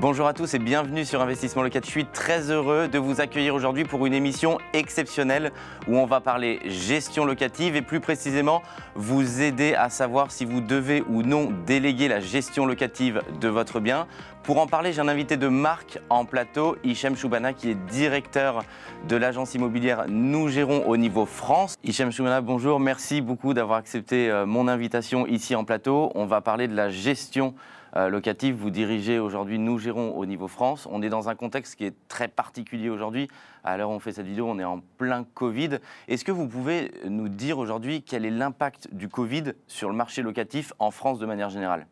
Bonjour à tous et bienvenue sur Investissement Locatif. Je suis très heureux de vous accueillir aujourd'hui pour une émission exceptionnelle où on va parler gestion locative et plus précisément vous aider à savoir si vous devez ou non déléguer la gestion locative de votre bien. Pour en parler, j'ai un invité de marque en plateau, Hichem Choubana, qui est directeur de l'agence immobilière Nous Gérons au niveau France. Hichem Choubana, bonjour, merci beaucoup d'avoir accepté euh, mon invitation ici en plateau. On va parler de la gestion locatif. Vous dirigez aujourd'hui Nous Gérons au niveau France. On est dans un contexte qui est très particulier aujourd'hui. À l'heure où on fait cette vidéo, on est en plein Covid. Est-ce que vous pouvez nous dire aujourd'hui quel est l'impact du Covid sur le marché locatif en France de manière générale?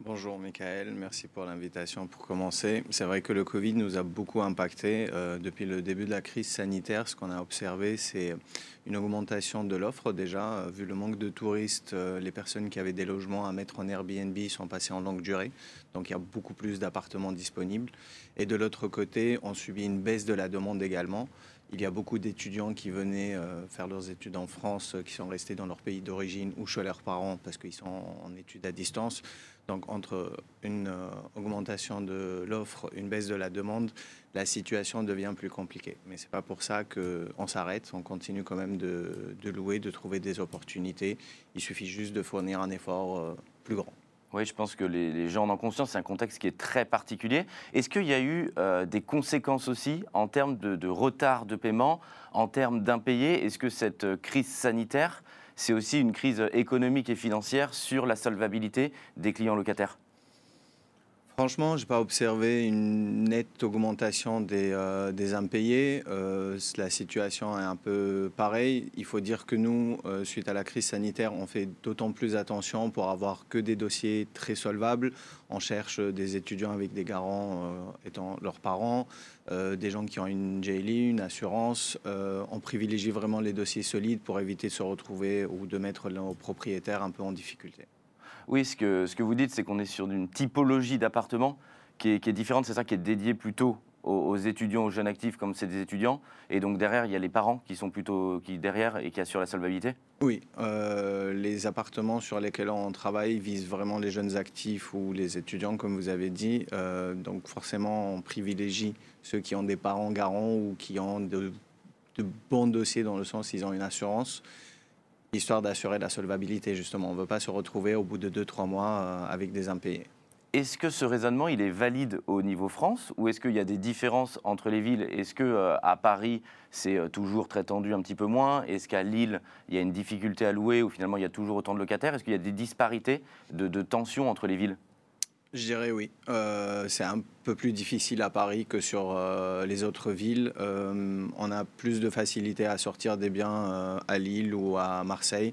Bonjour Michael, merci pour l'invitation pour commencer. C'est vrai que le Covid nous a beaucoup impacté. Euh, depuis le début de la crise sanitaire, ce qu'on a observé, c'est une augmentation de l'offre déjà. Euh, vu le manque de touristes, euh, les personnes qui avaient des logements à mettre en Airbnb sont passées en longue durée. Donc il y a beaucoup plus d'appartements disponibles. Et de l'autre côté, on subit une baisse de la demande également. Il y a beaucoup d'étudiants qui venaient faire leurs études en France, qui sont restés dans leur pays d'origine ou chez leurs parents parce qu'ils sont en études à distance. Donc entre une euh, augmentation de l'offre, une baisse de la demande, la situation devient plus compliquée. Mais ce n'est pas pour ça qu'on s'arrête, on continue quand même de, louer, de trouver des opportunités. Il suffit juste de fournir un effort euh, plus grand. Oui, je pense que les, gens en ont conscience, c'est un contexte qui est très particulier. Est-ce qu'il y a eu euh, des conséquences aussi en termes de, de retard de paiement, en termes d'impayés? Est-ce que cette crise sanitaire c'est aussi une crise économique et financière sur la solvabilité des clients locataires Franchement, je n'ai pas observé une nette augmentation des, euh, impayés. Euh, la situation est un peu pareille. Il faut dire que nous, euh, suite à la crise sanitaire, on fait d'autant plus attention pour avoir que des dossiers très solvables. On cherche des étudiants avec des garants étant leurs parents, des gens qui ont une JLI, une assurance. on privilégie vraiment les dossiers solides pour éviter de se retrouver ou de mettre nos propriétaires un peu en difficulté. Oui, ce que, vous dites, c'est qu'on est sur une typologie d'appartement qui est, différente. C'est ça qui est dédié plutôt aux, étudiants, aux jeunes actifs, comme c'est des étudiants. Et donc derrière, il y a les parents qui sont plutôt derrière et qui assurent la solvabilité Oui, euh, les appartements sur lesquels on travaille visent vraiment les jeunes actifs ou les étudiants, comme vous avez dit. Euh, donc forcément, on privilégie ceux qui ont des parents garants ou qui ont de, de bons dossiers dans le sens ils ont une assurance histoire d'assurer la solvabilité, justement. On ne veut pas se retrouver au bout de 2-3 mois euh, avec des impayés. Est-ce que ce raisonnement, il est valide au niveau France ou est-ce qu'il y a des différences entre les villes? Est-ce que euh, à Paris, c'est euh, toujours très tendu, un petit peu moins? Est-ce qu'à Lille, il y a une difficulté à louer ou finalement il y a toujours autant de locataires? Est-ce qu'il y a des disparités de, de tensions entre les villes? Je dirais oui. Euh, c'est un peu plus difficile à Paris que sur euh, les autres villes. Euh, on a plus de facilité à sortir des biens à Lille ou à Marseille.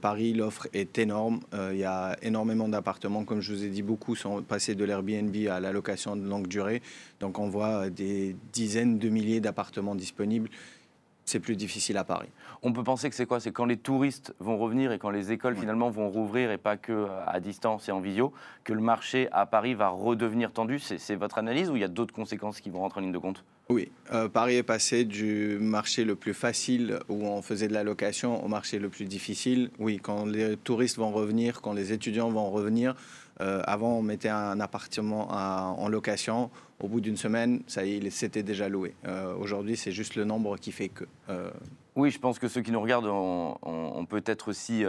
Paris, l'offre est énorme. Il y a énormément d'appartements. Comme je vous ai dit, beaucoup sont passés de l'Airbnb à la location de longue durée. Donc on voit des dizaines de milliers d'appartements disponibles c'est plus difficile à Paris. On peut penser que c'est quoi? C'est quand les touristes vont revenir et quand les écoles finalement vont rouvrir et pas que euh, à distance et en visio, que le marché à Paris va redevenir tendu. C'est votre analyse ou il y a d'autres conséquences qui vont rentrer en ligne de compte? Oui, euh, Paris est passé du marché le plus facile où on faisait de la location au marché le plus difficile. Oui, quand les touristes vont revenir, quand les étudiants vont revenir, euh, avant, on mettait un appartement en location. Au bout d'une semaine, ça y est, c'était déjà loué. Euh, aujourd'hui, c'est juste le nombre qui fait que. Euh, oui, je pense que ceux qui nous regardent ont, peut-être aussi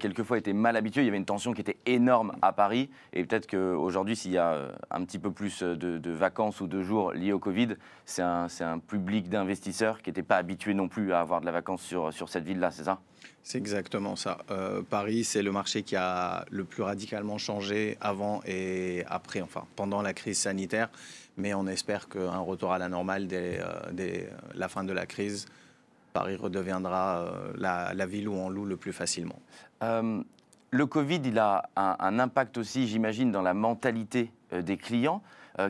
quelquefois été mal habitués. Il y avait une tension qui était énorme à Paris. Et peut-être qu'aujourd'hui, s'il y a un petit peu plus de, vacances ou de jours liés au Covid, c'est un, public d'investisseurs qui n'était pas habitué non plus à avoir de la vacance sur, cette ville-là, c'est ça? C'est exactement ça. Euh, Paris, c'est le marché qui a le plus radicalement changé avant et après, enfin pendant la crise sanitaire. Mais on espère qu'un retour à la normale dès, euh, la fin de la crise, Paris redeviendra euh, la, ville où on loue le plus facilement. le Covid, il a un, impact aussi, j'imagine, dans la mentalité des clients.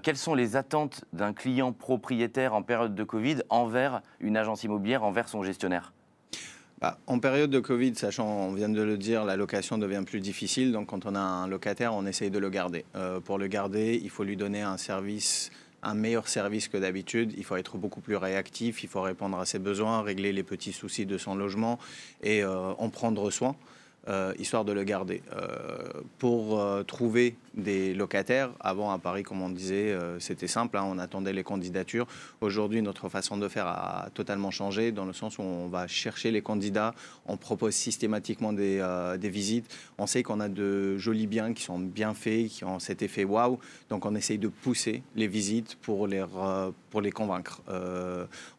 quelles sont les attentes d'un client propriétaire en période de Covid envers une agence immobilière, envers son gestionnaire? Bah, en période de Covid, sachant, on vient de le dire, la location devient plus difficile. Donc, quand on a un locataire, on essaye de le garder. Euh, pour le garder, il faut lui donner un service, un meilleur service que d'habitude. Il faut être beaucoup plus réactif. Il faut répondre à ses besoins, régler les petits soucis de son logement et euh, en prendre soin. Euh, histoire de le garder. Euh, pour euh, trouver des locataires, avant à Paris, comme on disait, c'était simple, hein, on attendait les candidatures. Aujourd'hui, notre façon de faire a totalement changé, dans le sens où on va chercher les candidats, on propose systématiquement des, des visites. On sait qu'on a de jolis biens qui sont bien faits, qui ont cet effet waouh, donc on essaye de pousser les visites pour les, pour les convaincre.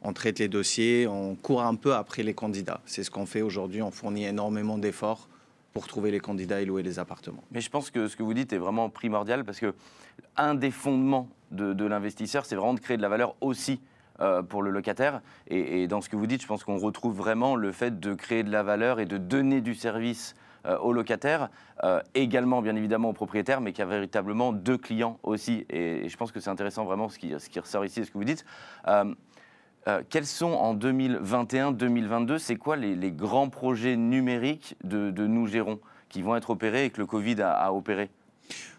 on traite les dossiers, on court un peu après les candidats. C'est ce qu'on fait aujourd'hui, on fournit énormément d'efforts pour trouver les candidats et louer les appartements. Mais je pense que ce que vous dites est vraiment primordial parce que un des fondements de, l'investisseur, c'est vraiment de créer de la valeur aussi euh, pour le locataire. Et, dans ce que vous dites, je pense qu'on retrouve vraiment le fait de créer de la valeur et de donner du service euh, aux locataires, euh, également bien évidemment aux propriétaires, mais qui a véritablement deux clients aussi. Et, je pense que c'est intéressant vraiment ce qui, ce qui ressort ici, ce que vous dites. Euh, quels sont en 2021-2022, c'est quoi les, grands projets numériques de, Nous Gérons qui vont être opérés et que le Covid a opéré?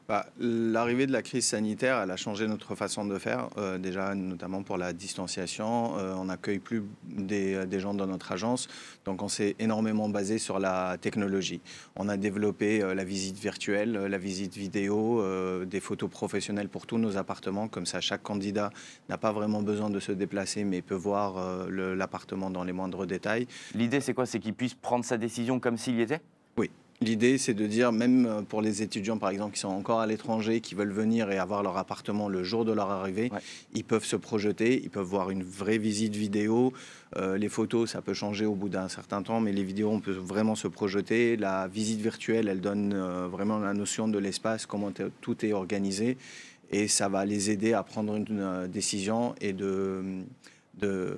Bah, l'arrivée de la crise sanitaire, elle a changé notre façon de faire, euh, déjà notamment pour la distanciation. Euh, on n'accueille plus des, gens dans notre agence, donc on s'est énormément basé sur la technologie. On a développé euh, la visite virtuelle, la visite vidéo, des photos professionnelles pour tous nos appartements. Comme ça, chaque candidat n'a pas vraiment besoin de se déplacer, mais peut voir l'appartement dans les moindres détails. L'idée, c'est quoi? C'est qu'il puisse prendre sa décision comme s'il y était? Oui, L'idée, c'est de dire, même euh, pour les étudiants, par exemple, qui sont encore à l'étranger, qui veulent venir et avoir leur appartement le jour de leur arrivée, ils peuvent se projeter, ils peuvent voir une vraie visite vidéo. Euh, les photos, ça peut changer au bout d'un certain temps, mais les vidéos, on peut vraiment se projeter. La visite virtuelle, elle donne euh, vraiment la notion de l'espace, comment tout est organisé, et ça va les aider à prendre une décision et de, de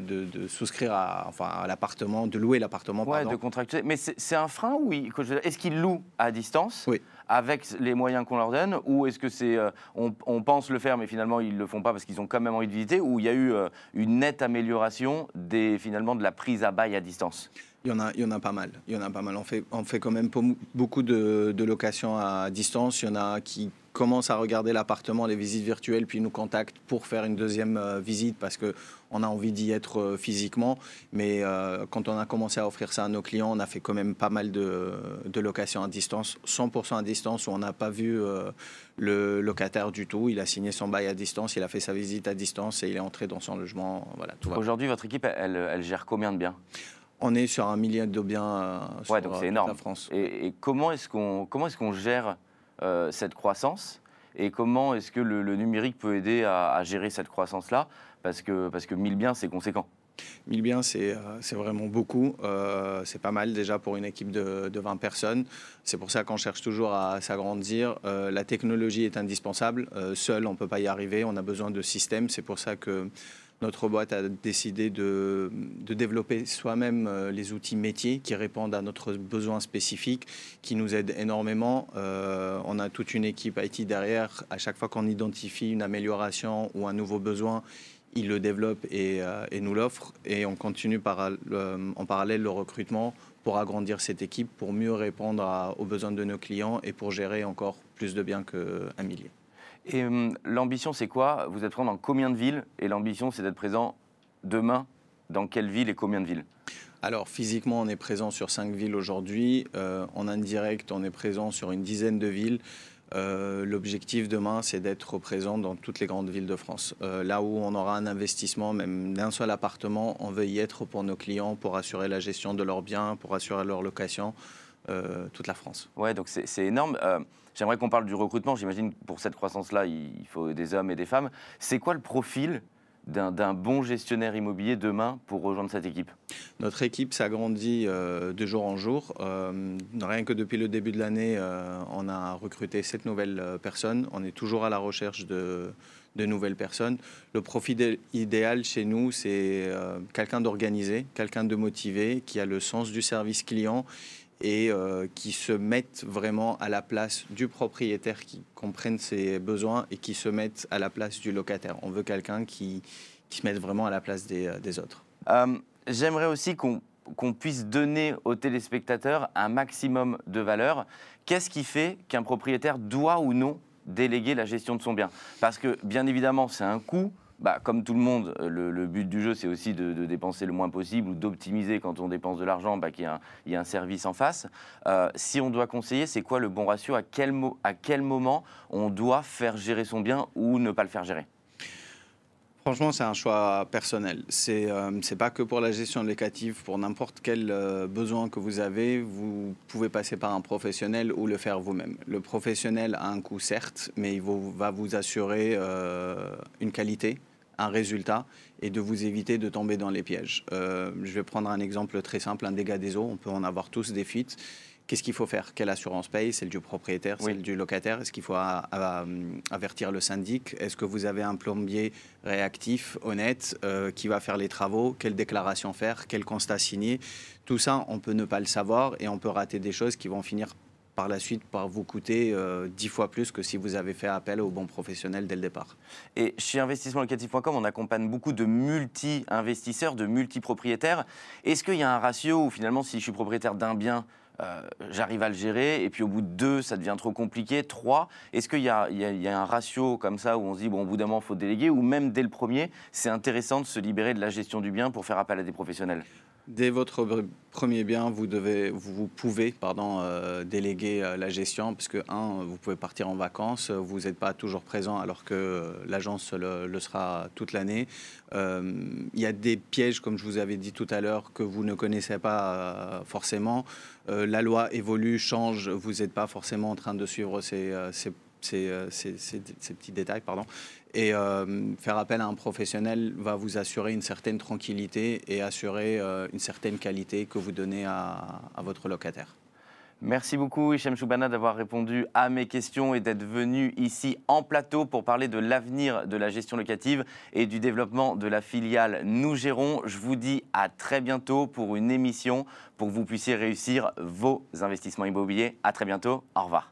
de, souscrire à, enfin, à l'appartement, de louer l'appartement. Ouais, de contractuer. Mais c'est un frein, oui. Est-ce qu'ils louent à distance oui. avec les moyens qu'on leur donne Ou est-ce que c'est. Euh, on, pense le faire, mais finalement, ils ne le font pas parce qu'ils ont quand même envie de visiter Ou il y a eu euh, une nette amélioration des, finalement, de la prise à bail à distance? Il y, en a, il y en a pas mal. Il y en a pas mal. On fait, on fait quand même beaucoup de, de locations à distance. Il y en a qui commencent à regarder l'appartement, les visites virtuelles, puis nous contactent pour faire une deuxième euh, visite parce qu'on a envie d'y être euh, physiquement. Mais euh, quand on a commencé à offrir ça à nos clients, on a fait quand même pas mal de, de locations à distance, 100% à distance, où on n'a pas vu le locataire du tout. Il a signé son bail à distance, il a fait sa visite à distance et il est entré dans son logement. Voilà, Aujourd'hui, votre équipe, elle, elle, gère combien de biens? On est sur un millier de biens sur ouais, donc c'est énorme. la France. Et, et comment est-ce qu'on comment est-ce qu'on gère cette croissance et comment est-ce que le, numérique peut aider à, gérer cette croissance-là parce que, parce que 1000 biens, c'est conséquent. 1000 biens, c'est euh, vraiment beaucoup. Euh, c'est pas mal déjà pour une équipe de, de 20 personnes. C'est pour ça qu'on cherche toujours à s'agrandir. la technologie est indispensable. seul, on ne peut pas y arriver. On a besoin de systèmes. C'est pour ça que notre boîte a décidé de, développer soi-même euh, les outils métiers qui répondent à notre besoin spécifique, qui nous aident énormément. Euh, on a toute une équipe IT derrière. À chaque fois qu'on identifie une amélioration ou un nouveau besoin, ils le développent et, euh, nous l'offrent. Et on continue en parallèle le recrutement pour agrandir cette équipe, pour mieux répondre aux besoins de nos clients et pour gérer encore plus de biens qu'un millier. Et hum, l'ambition, c'est quoi? Vous êtes présent dans combien de villes? Et l'ambition, c'est d'être présent demain dans quelle ville et combien de villes? Alors physiquement, on est présent sur cinq villes aujourd'hui. Euh, en indirect, on est présent sur une dizaine de villes. Euh, l'objectif demain, c'est d'être présent dans toutes les grandes villes de France. Euh, là où on aura un investissement, même d'un seul appartement, on veut y être pour nos clients, pour assurer la gestion de leurs biens, pour assurer leur location, toute la France. Ouais, donc c'est énorme. J'aimerais qu'on parle du recrutement. J'imagine que pour cette croissance-là, il faut des hommes et des femmes. C'est quoi le profil d'un bon gestionnaire immobilier demain pour rejoindre cette équipe? Notre équipe s'agrandit euh, de jour en jour. Euh, rien que depuis le début de l'année, euh, on a recruté sept nouvelles personnes. On est toujours à la recherche de, de nouvelles personnes. Le profil idéal chez nous, c'est quelqu'un d'organisé, quelqu'un de motivé, qui a le sens du service client et euh, qui se mettent vraiment à la place du propriétaire, qui comprennent ses besoins et qui se mettent à la place du locataire. On veut quelqu'un qui, qui se mette vraiment à la place des, euh, autres. Euh, j'aimerais aussi qu'on qu'on puisse donner aux téléspectateurs un maximum de valeur. Qu'est-ce qui fait qu'un propriétaire doit ou non déléguer la gestion de son bien? Parce que bien évidemment, c'est un coût. Bah, comme tout le monde, le, but du jeu, c'est aussi de, dépenser le moins possible ou d'optimiser quand on dépense de l'argent, bah, qu'il y, ait un service en face. Euh, si on doit conseiller, c'est quoi le bon ratio? À quel, moment on doit faire gérer son bien ou ne pas le faire gérer? Franchement, c'est un choix personnel. C'est euh, pas que pour la gestion locative, pour n'importe quel euh, besoin que vous avez, vous pouvez passer par un professionnel ou le faire vous-même. Le professionnel a un coût certes, mais il va vous assurer euh, une qualité, un résultat et de vous éviter de tomber dans les pièges. Euh, je vais prendre un exemple très simple, un dégât des eaux. On peut en avoir tous des fuites. Qu'est-ce qu'il faut faire? Quelle assurance paye? Celle du propriétaire, celle du locataire. Est-ce qu'il faut avertir le syndic? Est-ce que vous avez un plombier réactif, honnête, euh, qui va faire les travaux? Quelle déclaration faire? Quel constat signer? Tout ça, on peut ne pas le savoir et on peut rater des choses qui vont finir par la suite par vous coûter euh, dix fois plus que si vous avez fait appel au bon professionnel dès le départ. Et chez investissementlocatif.com, on accompagne beaucoup de multi-investisseurs, de multi-propriétaires. Est-ce qu'il y a un ratio où finalement, si je suis propriétaire d'un bien, euh, j'arrive à le gérer, et puis au bout de deux, ça devient trop compliqué, trois, est-ce qu'il y, y, a un ratio comme ça où on se dit, bon, au bout d'un moment, il faut déléguer, ou même dès le premier, c'est intéressant de se libérer de la gestion du bien pour faire appel à des professionnels? Dès votre premier bien, vous, devez, vous pouvez euh, déléguer euh, la gestion, parce que, un, vous pouvez partir en vacances, vous n'êtes pas toujours présent alors que l'agence le, sera toute l'année. Il y a des pièges, comme je vous avais dit tout à l'heure, que vous ne connaissez pas forcément. la loi évolue, change, vous n'êtes pas forcément en train de suivre ces, ces ces, ces, petits détails. Pardon. Et euh, faire appel à un professionnel va vous assurer une certaine tranquillité et assurer euh, une certaine qualité que vous donnez à, votre locataire. Merci beaucoup Hichem Choubana d'avoir répondu à mes questions et d'être venu ici en plateau pour parler de l'avenir de la gestion locative et du développement de la filiale Nous Gérons. Je vous dis à très bientôt pour une émission pour que vous puissiez réussir vos investissements immobiliers. À très bientôt. Au revoir.